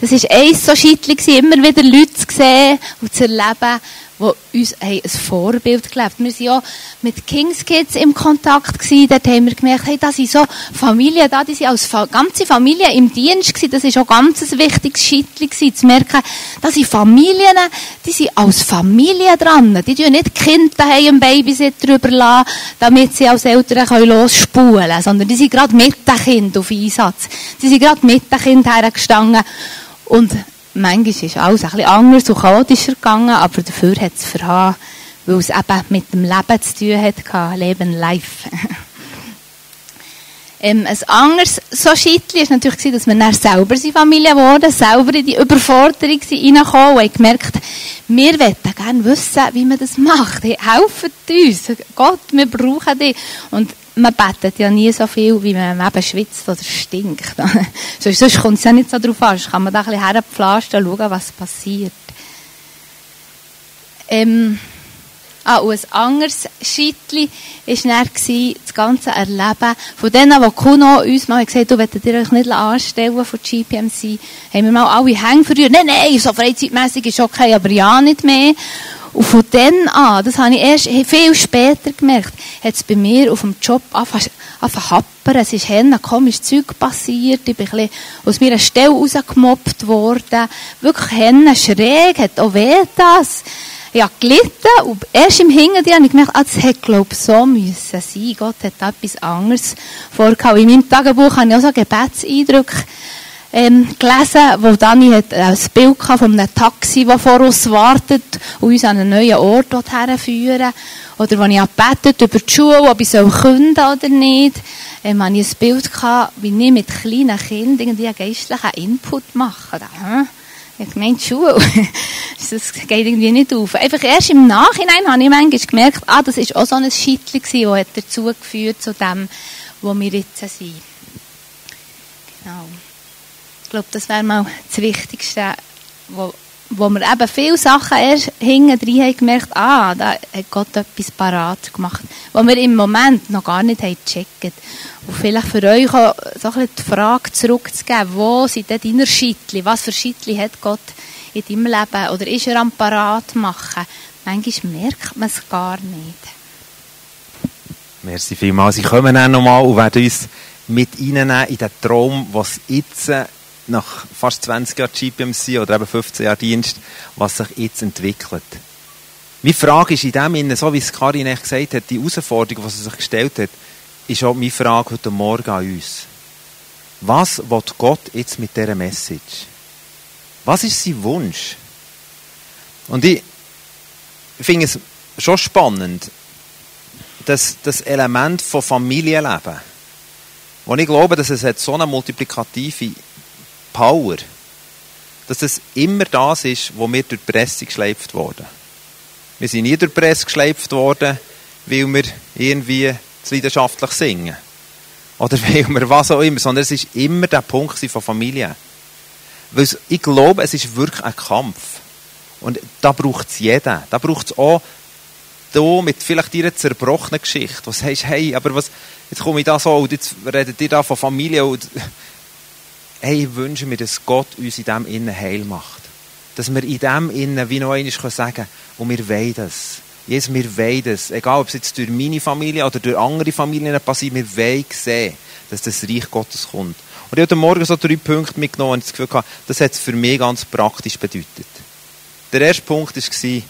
Das war eins so Schiedli, immer wieder Leute zu sehen und zu erleben, die uns ein Vorbild gelebt Wir waren ja mit Kings Kids im Kontakt. Gewesen. Dort haben wir gemerkt, hey, da sind so Familien da, die sind als ganze Familie im Dienst gewesen. Das war auch ganz ein wichtiges Schittli zu merken, da sind Familien, die sind als Familie dran. Die tun nicht Kinder daheim im Babysitter überlassen, damit sie als Eltern losspulen können, sondern die sind gerade mit dem Kind auf Einsatz. Die sind gerade mit dem Kind hergestanden und manchmal ist alles ein bisschen anders und chaotischer gegangen, aber dafür hat es verhauen, weil es eben mit dem Leben zu tun hat, Leben live. ähm, ein anderes so Schittli war natürlich, dass wir dann selber seine Familie wurden, selber in die Überforderung reingekommen und haben gemerkt, wir möchten gerne wissen, wie man das macht. Hey, helft uns. Gott, wir brauchen dich. Und man betet ja nie so viel, wie man eben schwitzt oder stinkt. Sonst kommt es ja nicht so drauf an. Sonst kann man da ein bisschen herpflastern und schauen, was passiert. Ähm, ah, und ein anderes Schittli war das ganze Erleben von denen, die Kuno uns mal gesagt haben, du wolltest dir euch nicht anstellen von GPMC, haben wir mal alle Hänge verrührt. Nein, nein, so freizeitmässig ist okay, aber ja nicht mehr. Und von dann an, das habe ich erst viel später gemerkt, hat es bei mir auf dem Job zu happern. Es ist ein komisches Zeug passiert. Ich bin ein bisschen aus meiner Stelle rausgemobbt worden. Wirklich Henne schräg, hat auch weh das. Ich habe gelitten und erst im Hintergrund habe ich gemerkt, ah, das hätte, glaube ich, so müssen sein. Gott hat etwas anderes vorgehauen. In meinem Tagebuch habe ich auch so Gebetseindrücke ähm, gelesen, wo Dani hat ein Bild von einem Taxi, das vor uns wartet und uns an einen neuen Ort herführen Oder wo ich gebetet über die Schule, ob ich soll künden oder nicht. Ähm, habe ich ein Bild gehabt, wie ich mit kleinen Kindern irgendwie einen geistlichen Input mache. Da, ich gemeint, Schule. das geht irgendwie nicht auf. Einfach erst im Nachhinein habe ich manchmal gemerkt, ah, das war auch so ein gewesen, das dazu geführt zu dem, wo wir jetzt sind. Genau. Ich glaube, das wäre mal das Wichtigste, wo, wo wir eben viele Sachen erst hinten drin haben gemerkt, ah, da hat Gott etwas parat gemacht, was wir im Moment noch gar nicht haben gecheckt. Und vielleicht für euch auch so ein die Frage zurückzugeben, wo sind denn deine Schittli? Was für Schittli hat Gott in deinem Leben? Oder ist er am parat machen? Manchmal merkt man es gar nicht. Merci vielmals. Ich komme dann nochmal und werde uns mit reinnehmen in den Traum, was jetzt nach fast 20 Jahren GPMC oder eben 15 Jahren Dienst, was sich jetzt entwickelt. Meine Frage ist in dem Sinne, so wie es Karin gesagt hat, die Herausforderung, die sie sich gestellt hat, ist auch meine Frage heute Morgen an uns. Was will Gott jetzt mit dieser Message? Was ist sein Wunsch? Und ich finde es schon spannend, dass das Element von Familienleben, wo ich glaube, dass es so eine multiplikative Power, dass es immer das ist, wo wir durch die Presse geschleift wurden. Wir sind nie durch die Presse geschleift worden, weil wir irgendwie zu leidenschaftlich singen. Oder weil wir was auch immer, sondern es ist immer der Punkt von Familie. Weil ich glaube, es ist wirklich ein Kampf. Und da braucht es jeden. Da braucht es auch du mit vielleicht ihrer zerbrochenen Geschichte, wo du sagst, hey, aber was, jetzt komme ich da so und jetzt redet ihr da von Familie und hey, ich wünsche mir, dass Gott uns in dem Innen heil macht. Dass wir in dem Innen, wie noch einmal sagen können, und wir wollen das. Jesus, wir wollen das. Egal, ob es jetzt durch meine Familie oder durch andere Familien passiert, wir wollen sehen, dass das Reich Gottes kommt. Und ich habe heute Morgen so drei Punkte mitgenommen und das Gefühl gehabt, das hat es für mich ganz praktisch bedeutet. Der erste Punkt war,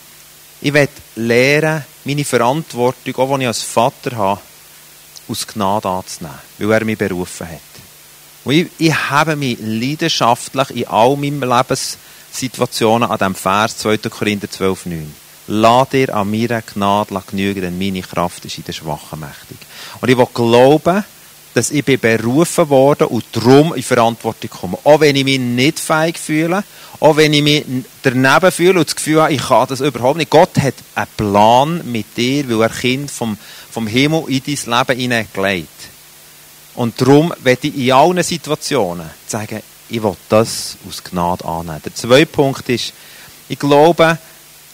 ich will lernen, meine Verantwortung, auch wenn ich als Vater habe, aus Gnade anzunehmen, weil er mich berufen hat. Und ich, ich habe mich leidenschaftlich in all meinen Lebenssituationen an diesem Vers 2. Korinther 12,9. Lass dir an meiner Gnade genügen, denn meine Kraft ist in der Schwachen mächtig. Und ich will glauben, dass ich bin berufen worden und darum in Verantwortung komme. Auch wenn ich mich nicht feig fühle, auch wenn ich mich daneben fühle und das Gefühl habe, ich kann das überhaupt nicht. Gott hat einen Plan mit dir, weil er Kind vom, vom Himmel in dein Leben hineingelegt. Und darum werde ich in allen Situationen sagen, ich will das aus Gnade annehmen. Der zweite Punkt ist, ich glaube,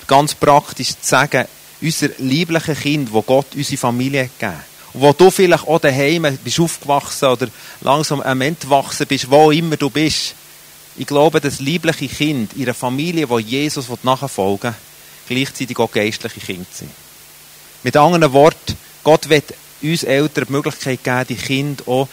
ganz praktisch zu sagen, unser liebliches Kind, wo Gott unsere Familie gegeben und wo du vielleicht auch daheim bist aufgewachsen oder langsam am Entwachsen bist, wo immer du bist. Ich glaube, das liebliche Kind, ihre Familie, wo Jesus nachfolgen will, gleichzeitig auch geistliche Kinder sind. Mit anderen Worten, Gott wird uns Eltern die Möglichkeit geben, die Kinder auch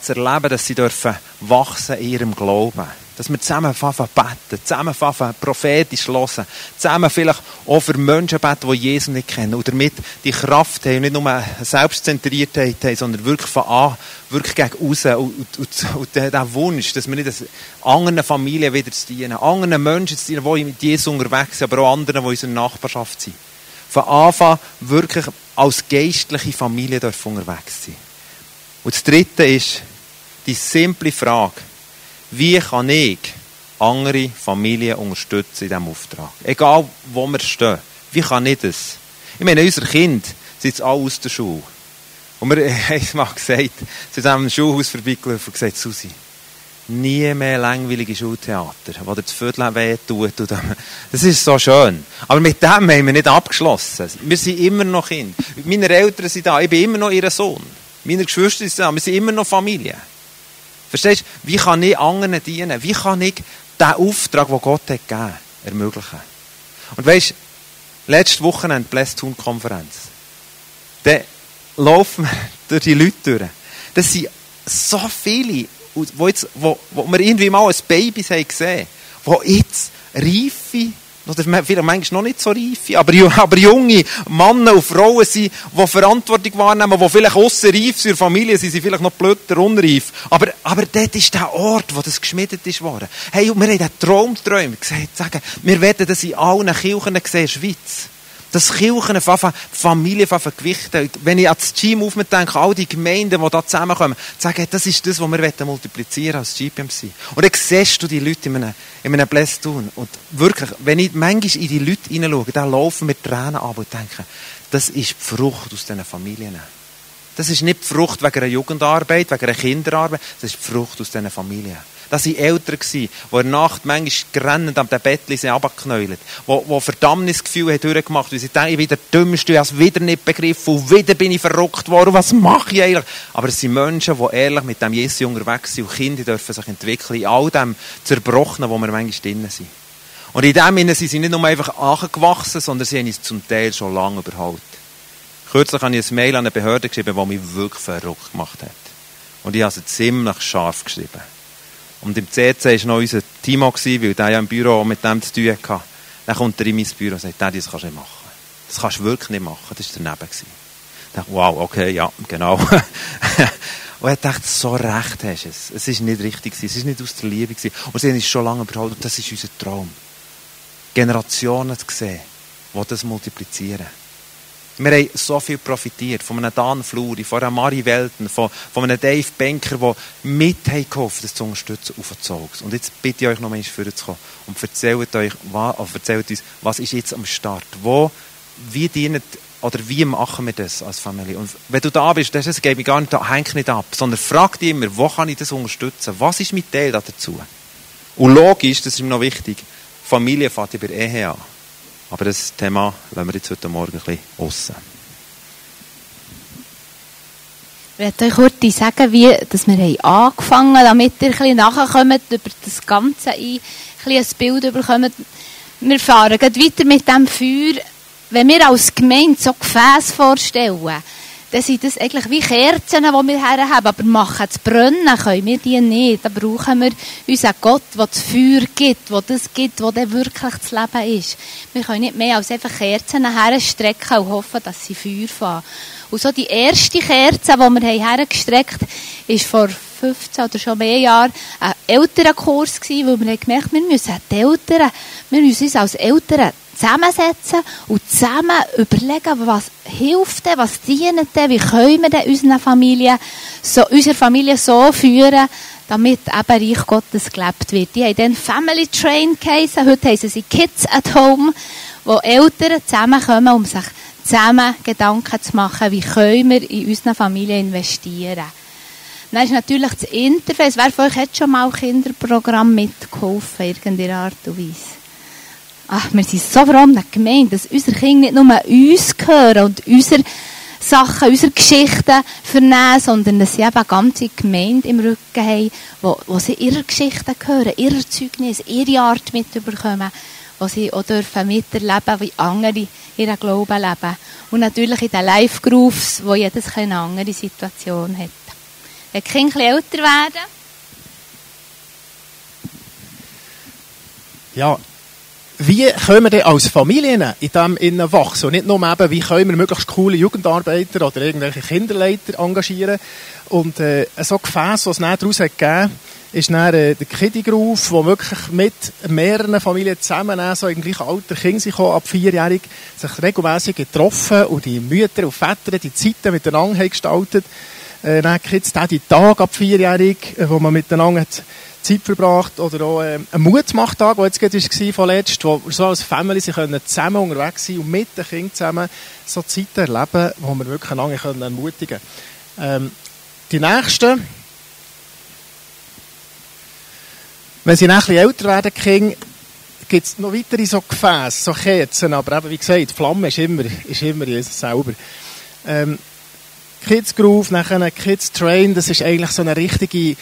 zu erleben, dass sie dürfen wachsen in ihrem Glauben. Dass wir zusammen beten, zusammen prophetisch hören, zusammen vielleicht auch für Menschen beten, die Jesus nicht kennen und damit die Kraft haben, nicht nur eine Selbstzentriertheit haben, sondern wirklich von an, wirklich gegen und, und, und, und der Wunsch, dass wir nicht anderen Familien wieder zu dienen, anderen Menschen zu dienen, die mit Jesus unterwegs sind, aber auch anderen, die in unserer Nachbarschaft sind. Von Anfang wirklich als geistliche Familie unterwegs sein. Und das Dritte ist die simple Frage, wie kann ich andere Familien unterstützen in diesem Auftrag? Egal, wo wir stehen. Wie kann ich das? Ich meine, unsere Kinder sind jetzt alle aus der Schule. Und wir haben mal gesagt, zu diesem Schulhaus vorbeigelaufen und gesagt, Susi, nie mehr langweilige Schultheater, wo dir das Viertel weh tut. Das ist so schön. Aber mit dem haben wir nicht abgeschlossen. Wir sind immer noch Kinder. Meine Eltern sind da, ich bin immer noch ihr Sohn. Meine Geschwister sind da, wir sind immer noch Familie. Verstehst du? Wie kann ich anderen dienen? Wie kann ich den Auftrag, den Gott hat gegeben ermöglichen? Und weißt du, letzte Wochenende Blessed-Tun-Konferenz. Da laufen wir durch die Leute durch. Das sind so viele, wo, jetzt, wo, wo wir irgendwie mal als Babys haben gesehen haben, die jetzt reife oder vielleicht manchmal noch nicht so reife, aber, aber junge Männer und Frauen sind, die Verantwortung wahrnehmen, die vielleicht aussen reif sind, Familie sind sie vielleicht noch blöder, unreif. Aber, aber dort ist der Ort, wo das geschmiedet ist worden. Hey, wir haben den Traum geträumt, gesagt, sagen, wir werden das in allen Kirchen sehen, in der Schweiz dass Kirchen Familien gewichten. Wenn ich an das Team aufdenke, all die Gemeinden, die da zusammenkommen, sagen, das ist das, was wir multiplizieren als GPMC. Und dann siehst du die Leute in einem, in einem Bless tun. Und wirklich, wenn ich manchmal in die Leute hineinschaue, dann laufen mir Tränen ab und denke, das ist die Frucht aus diesen Familien. Das ist nicht die Frucht wegen einer Jugendarbeit, wegen einer Kinderarbeit, das ist die Frucht aus diesen Familien. Das waren Eltern, die in der Nacht manchmal grennend am Bettchen sind runtergeknäult, die, die Verdammnisgefühl haben durchgemacht weil sie denken, ich bin der Dümmste, ich habe es wieder nicht begriffen und wieder bin ich verrückt worden, was mache ich eigentlich? Aber es sind Menschen, die ehrlich mit dem Jesus unterwegs sind und Kinder dürfen sich entwickeln in all dem Zerbrochenen, wo wir manchmal drinnen sind. Und in dem Sinne sind sie nicht nur einfach angewachsen, sondern sie haben uns zum Teil schon lange überholt. Kürzlich habe ich ein Mail an eine Behörde geschrieben, die mich wirklich verrückt gemacht hat. Und ich habe es ziemlich scharf geschrieben. Und im CC war noch unser Timo, weil der ja im Büro mit dem zu tun hatte. Dann kommt er in mein Büro und sagt, das kannst du nicht machen. Das kannst du wirklich nicht machen. Das war daneben. Ich dachte, wow, okay, ja, genau. und er dachte, so recht hast du es. Es ist nicht richtig Es ist nicht aus der Liebe Und sie haben es schon lange überholt. Und das ist unser Traum. Generationen zu sehen, die das multiplizieren. Wir haben so viel profitiert von einem Dan Fluri, von einer Marie Welten, von, von einem Dave Banker, der mit geholfen das zu unterstützen auf den Zug. Und jetzt bitte ich euch noch einmal vorzukommen und erzählt, euch, was, erzählt uns, was ist jetzt am Start? Wo, wie dienen oder wie machen wir das als Familie? Und wenn du da bist, das gebe ich gar nicht, häng nicht ab, sondern frag dich immer, wo kann ich das unterstützen? Was ist mein Teil dazu? Und logisch, das ist mir noch wichtig, Familie fährt über Ehe an. Aber das Thema lassen wir jetzt heute Morgen ein bisschen aussen. Ich werde euch kurz sagen, wie dass wir angefangen haben, damit ihr ein bisschen nachkommt, über das Ganze ein, ein, ein Bild bekommt. Wir fahren weiter mit dem Feuer. Wenn wir als Gemeinde so Gefäß vorstellen, dann sind das eigentlich wie Kerzen, die wir her haben. Aber machen zu brennen können wir die nicht. Da brauchen wir unseren Gott, der das Feuer gibt, der das gibt, wo dann wirklich das Leben ist. Wir können nicht mehr als einfach Kerzen herstrecken und hoffen, dass sie Feuer fahren. Und so die erste Kerze, die wir hergestreckt haben, ist vor 15 oder schon mehr Jahren ein Elternkurs gewesen, wo wir gemerkt haben, wir müssen die Eltern, wir müssen uns als Eltern zusammensetzen und zusammen überlegen, was hilft denn, was dient denn, wie können wir denn unsere Familie so, unsere Familie so führen, damit eben Reich Gottes gelebt wird. Die haben dann Family Train geheissen, heute heissen sie Kids at Home, wo Eltern zusammenkommen, um sich zusammen Gedanken zu machen, wie können wir in unsere Familie investieren. Dann ist natürlich das Interface. Wer von euch hat schon mal Kinderprogramm mitgeholfen, in irgendeiner Art und Weise? Ach, wir sind so froh die Gemeinde, dass unsere Kinder nicht nur uns gehören und unsere Sachen, unsere Geschichten vernehmen, sondern dass sie eben eine ganze Gemeinde im Rücken haben, wo, wo sie ihre Geschichten hören, ihre Zeugnis, ihre Art mitbekommen. wo sie auch dürfen miterleben, wie andere ihren Glauben leben. Und natürlich in den Live-Grooves, wo jedes eine andere Situation hat. Wenn die Kinder älter werden, Ja, wie können wir als Familien in dem innen wachsen? Und nicht nur eben, wie können wir möglichst coole Jugendarbeiter oder irgendwelche Kinderleiter engagieren? Und äh, so Gefäß, was es daraus hat gegeben ist dann, äh, der Kiddie Groove, wo wirklich mit mehreren Familien zusammen, äh, so im gleichen Alter, Kinder sind ab vierjährig, sich regelmäßig getroffen und die Mütter und Väter die Zeiten miteinander haben gestaltet. Äh, dann gibt es die Tage ab vierjährig, äh, wo man miteinander Zeit verbracht oder auch äh, ein Mutmachtag, der jetzt gerade war, vorletzt, wo so als Family sie können zusammen unterwegs sein und mit den Kindern zusammen so Zeiten erleben, wo wir wirklich einander können ermutigen können. Ähm, die nächsten, wenn sie bisschen älter werden, Kinder, gibt es noch weitere so Gefäße, so Kerzen, aber eben, wie gesagt, die Flamme ist immer, ist immer Jesus selber. Ähm, Kids Groove, nachher Kids Train, das ist eigentlich so eine richtige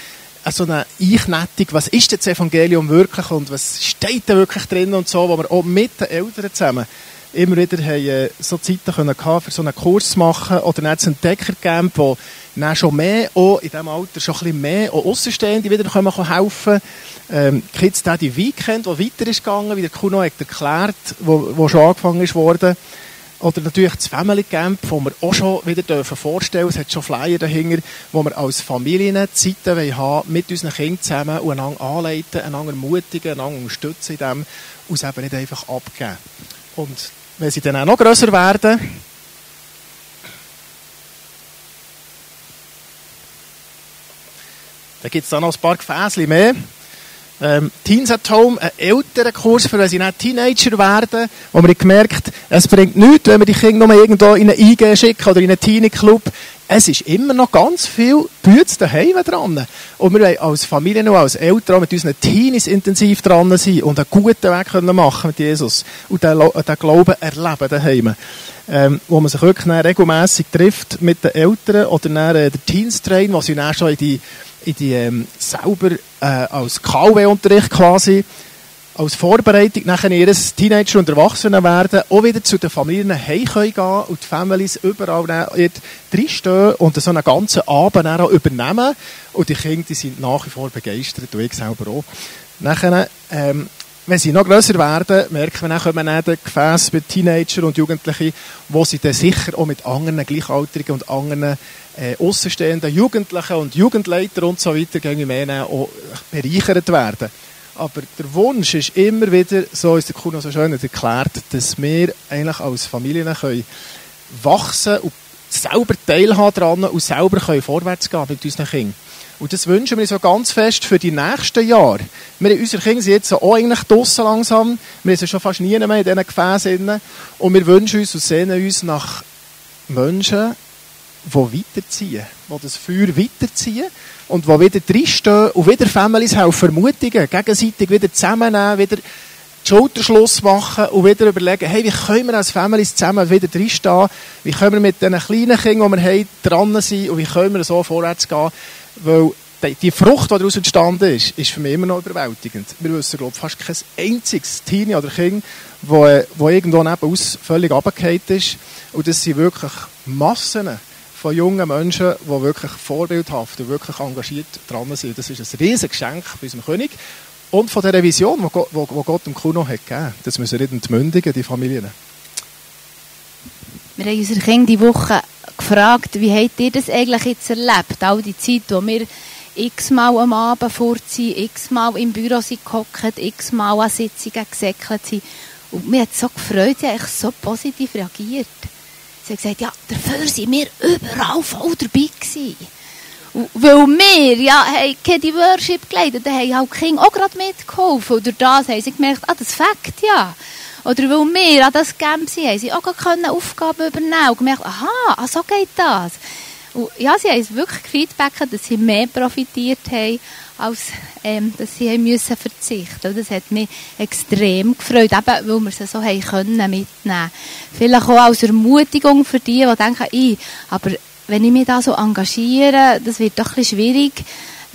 so eine Einknettung, was ist das Evangelium wirklich und was steht da wirklich drin und so, wo wir auch mit den Eltern zusammen immer wieder haben, äh, so Zeiten können für so einen Kurs zu machen oder dann ein Entdeckercamp, wo dann schon mehr, auch in diesem Alter schon ein bisschen mehr auch Aussenstehende wieder können helfen ähm, Kids Daddy Weekend, der weiter ist gegangen, wie der Kuno hat erklärt, wo, wo schon angefangen ist worden. Oder natürlich das Family Camp, wo wir auch schon wieder dürfen vorstellen es hat schon Flyer dahinter, wo wir als Familien Zeiten haben mit unseren Kindern zusammen und einander anleiten, einander ermutigen, einander unterstützen in dem und es eben nicht einfach abgeben. Und wenn sie dann auch noch grösser werden, dann gibt es dann noch ein paar Gefäßchen mehr. Ähm, Teens at Home, ein älterer Kurs, für wenn sie nicht Teenager werden, wo man gemerkt, es bringt nichts, wenn wir die Kinder nur irgendwo in eine IG schicken oder in einen Teenie-Club. Es ist immer noch ganz viel Bütze daheim dran. Und wir wollen als Familie und als Eltern mit unseren Teenies intensiv dran sein und einen guten Weg können machen mit Jesus und den, den Glauben erleben daheim. Ähm, wo man sich wirklich regelmässig trifft mit den Eltern oder dann, äh, der Teens-Train, wo sie dann schon in die in die ähm, selber äh, als KW-Unterricht quasi als Vorbereitung nachher ihres Teenager- und Erwachsenenwerden auch wieder zu den Familien heim gehen und die Families überall drinstehen und so einen ganzen Abend auch übernehmen. Und die Kinder die sind nach wie vor begeistert und ich selber auch. Nachher, ähm, wenn sie noch grösser werden, merken wir dann, kommen dann Gefäße mit Teenager und Jugendlichen, wo sie dann sicher auch mit anderen Gleichaltrigen und anderen äh, außenstehenden Jugendlichen und Jugendleiter und so weiter gegen mehr auch bereichert werden. Aber der Wunsch ist immer wieder, so ist der Kuno so schön erklärt, dass wir eigentlich als Familien können wachsen und selber teilhaben dran und selber können vorwärts gehen mit unseren Kindern. Und das wünschen wir uns so ganz fest für die nächsten Jahre. Wir, unsere Kinder sind jetzt auch eigentlich draussen langsam. Wir sind schon fast nie mehr in diesen Gefäßen. Und wir wünschen uns und sehnen uns nach Menschen, die weiterziehen, die das Feuer weiterziehen und die wieder drinstehen und wieder Families helfen, ermutigen, gegenseitig wieder zusammennehmen, wieder Schulterschluss machen und wieder überlegen, hey, wie können wir als Families zusammen wieder drinstehen, wie können wir mit diesen kleinen Kindern, die wir haben, dran sein und wie können wir so vorwärts gehen, weil die Frucht, die daraus entstanden ist, ist für mich immer noch überwältigend. Wir wissen, glaube fast kein einziges Teenie oder Kind, wo, wo irgendwo nebenaus völlig runtergefallen ist. Und das sind wirklich Massen von jungen Menschen, die wirklich vorbildhaft und wirklich engagiert dran sind. Das ist ein riesiges Geschenk bei unserem König. Und von dieser Vision, die Gott, Gott dem Kuno hat gegeben. Das müssen wir nicht entmündigen, die Familien. Wir haben unsere Kinder diese Woche gefragt, wie habt ihr das eigentlich jetzt erlebt? All die Zeit, wo wir x-mal am Abend vorziehen, x-mal im Büro sind x-mal an Sitzungen gesäckelt sind. Und mir hat so gefreut, sie haben so positiv reagiert. Sie haben gesagt, ja, dafür sind wir überall voll dabei gewesen. Weil wir, ja, haben die Worship geleitet, dann haben halt die Kinder auch gerade mitgeholfen. Und das haben sie gemerkt, ah, das fängt ja. Oder weil wir an das Camp sind, haben sie auch gerade Aufgaben übernehmen und gemerkt, aha, ah, so geht das. Und ja, sie haben es wirklich gefeedbackt, dass sie mehr profitiert haben, als ähm, dass sie haben müssen verzichten. Und das hat mich extrem gefreut, eben weil wir sie so haben können mitnehmen. Vielleicht auch als Ermutigung für die, die denken, ich, aber wenn ich mich da so engagiere, das wird doch ein bisschen schwierig,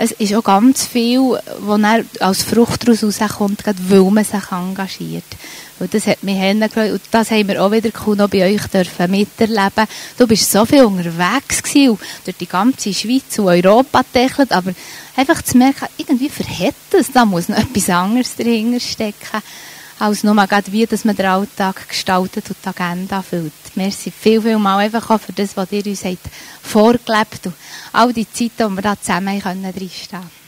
es ist auch ganz viel, was dann als Frucht daraus rauskommt, gerade weil man sich engagiert. Und das hat mich hingefreut. Und das haben wir auch wieder cool noch bei euch dürfen miterleben. Du bist so viel unterwegs gewesen und durch die ganze Schweiz und Europa tächelt, aber einfach zu merken, irgendwie verhält es, da muss noch etwas anderes dahinter stecken, als nur gerade wie, dass man den Alltag gestaltet und die Agenda füllt. Merci viel, viel mal einfach auch für das, was ihr uns habt vorgelebt und all die Zeit, die wir da zusammen können, drinstehen